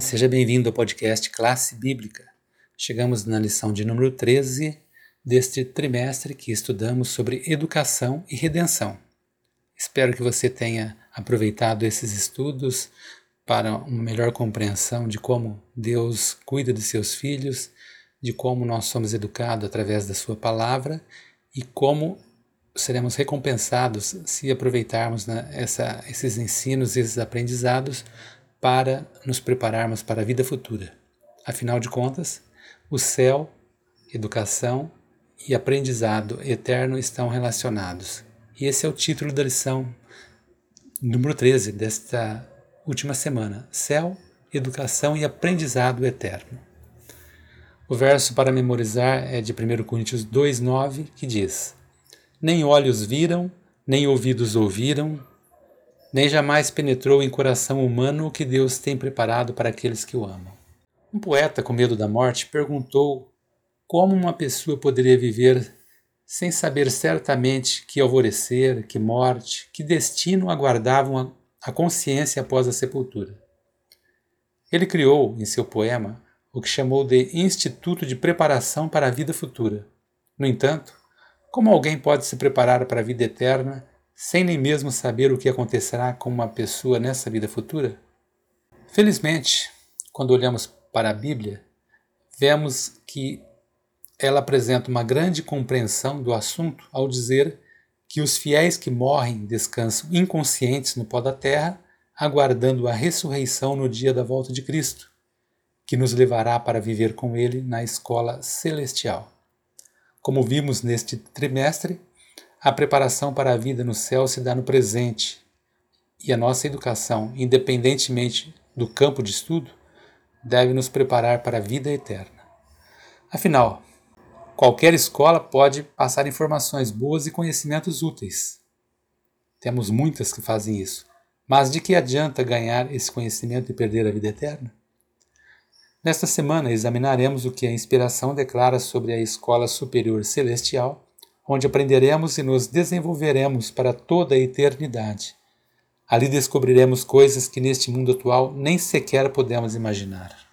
Seja bem-vindo ao podcast Classe Bíblica. Chegamos na lição de número 13 deste trimestre que estudamos sobre educação e redenção. Espero que você tenha aproveitado esses estudos para uma melhor compreensão de como Deus cuida de seus filhos, de como nós somos educados através da Sua palavra e como seremos recompensados se aproveitarmos né, essa, esses ensinos, esses aprendizados para nos prepararmos para a vida futura. Afinal de contas, o céu, educação e aprendizado eterno estão relacionados. E esse é o título da lição número 13 desta última semana: Céu, Educação e Aprendizado Eterno. O verso para memorizar é de 1 Coríntios 2,9, que diz: Nem olhos viram, nem ouvidos ouviram, nem jamais penetrou em coração humano o que Deus tem preparado para aqueles que o amam. Um poeta com medo da morte perguntou como uma pessoa poderia viver sem saber certamente que alvorecer, que morte, que destino aguardavam a consciência após a sepultura. Ele criou, em seu poema, o que chamou de Instituto de Preparação para a Vida Futura. No entanto, como alguém pode se preparar para a vida eterna sem nem mesmo saber o que acontecerá com uma pessoa nessa vida futura? Felizmente, quando olhamos para a Bíblia, vemos que ela apresenta uma grande compreensão do assunto ao dizer que os fiéis que morrem descansam inconscientes no pó da terra, aguardando a ressurreição no dia da volta de Cristo, que nos levará para viver com Ele na escola celestial. Como vimos neste trimestre, a preparação para a vida no céu se dá no presente e a nossa educação, independentemente do campo de estudo, deve nos preparar para a vida eterna. Afinal, qualquer escola pode passar informações boas e conhecimentos úteis. Temos muitas que fazem isso, mas de que adianta ganhar esse conhecimento e perder a vida eterna? Nesta semana examinaremos o que a inspiração declara sobre a escola superior celestial onde aprenderemos e nos desenvolveremos para toda a eternidade. Ali descobriremos coisas que neste mundo atual nem sequer podemos imaginar.